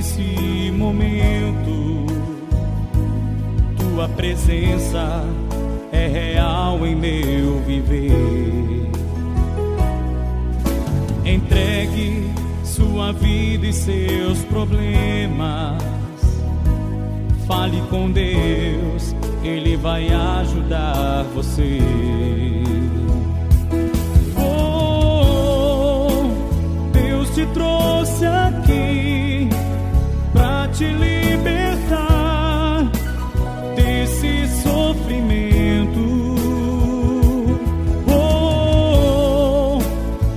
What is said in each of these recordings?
nesse momento, tua presença é real em meu viver. Entregue sua vida e seus problemas. Fale com Deus, Ele vai ajudar você. Trouxe aqui para te libertar desse sofrimento. Oh,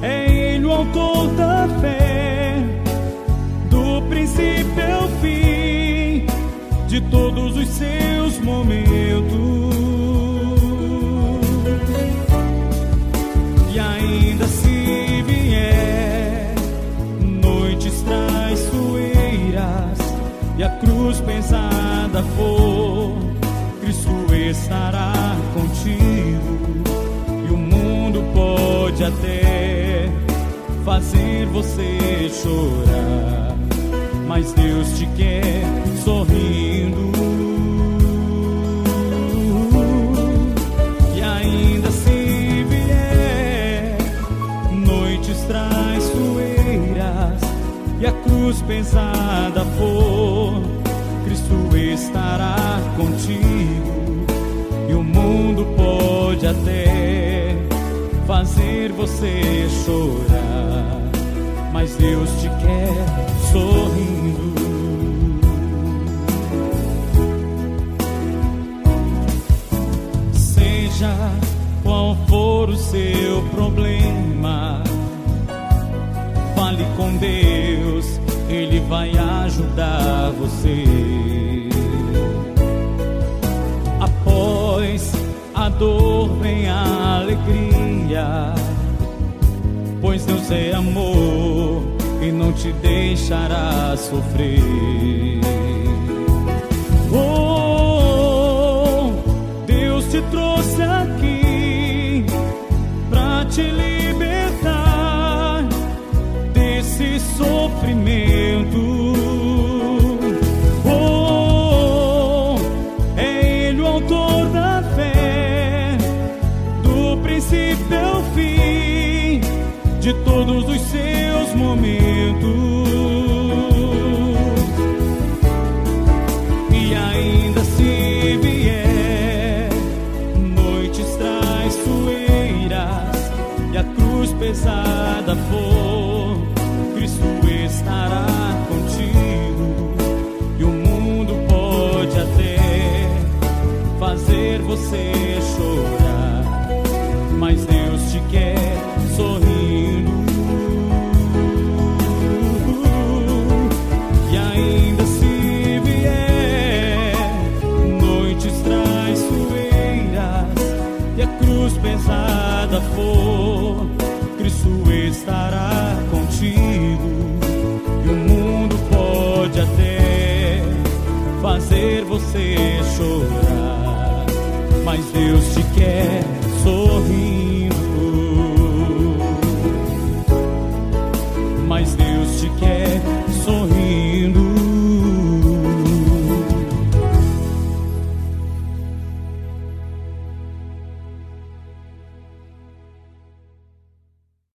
é Ele o autor da fé, do princípio ao fim de todos os seus momentos. A cruz pesada for, Cristo estará contigo. E o mundo pode até fazer você chorar, mas Deus te quer sorrindo. E a cruz pesada for, Cristo estará contigo. E o mundo pode até fazer você chorar, mas Deus te quer sorrindo. Seja qual for o seu problema, fale com Deus, vai ajudar você. Após a dor vem a alegria, pois Deus é amor e não te deixará sofrer. Oh, Deus te trouxe aqui para te libertar desse sofrimento. Princípio ao fim de todos os seus momentos. E ainda se vier noites traiçoeiras e a cruz pesada for, Cristo estará contigo. E o mundo pode até fazer você quer sorrindo. E ainda se vier noites traiçoeiras e a cruz pesada for, Cristo estará contigo. E o mundo pode até fazer você chorar, mas Deus te quer sorrindo.